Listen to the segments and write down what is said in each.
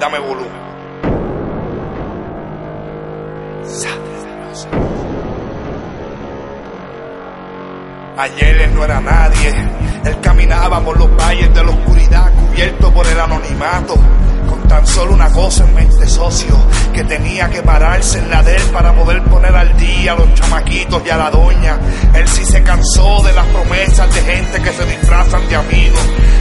Dame volumen. Ayer él no era nadie, él caminaba por los valles de la oscuridad cubierto por el anonimato, tan solo una cosa en mente socio, que tenía que pararse en la de él para poder poner al día a los chamaquitos y a la doña. Él sí se cansó de las promesas de gente que se disfrazan de amigos,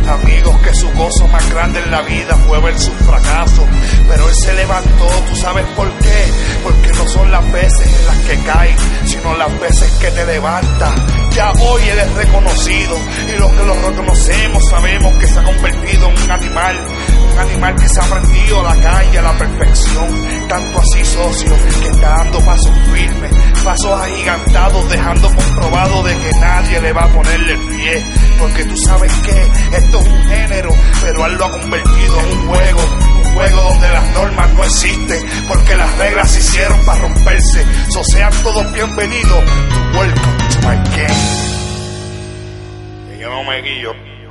amigos que su gozo más grande en la vida fue ver su fracaso, pero él se levantó, ¿tú sabes por qué? Porque no son las veces en las que caen, sino las veces que te levantas ya hoy él es reconocido y los que lo reconocemos sabemos que se ha convertido en un animal, un animal que se ha aprendido la calle a la perfección, tanto así socio que está dando pasos firmes, pasos agigantados, dejando comprobado de que nadie le va a ponerle el pie, porque tú sabes que esto es un género, pero él lo ha convertido en un juego, un juego donde las normas no existen, porque las reglas se hicieron para romperse, so sean todos bienvenidos, welcome to my game. Y yo no me guillo.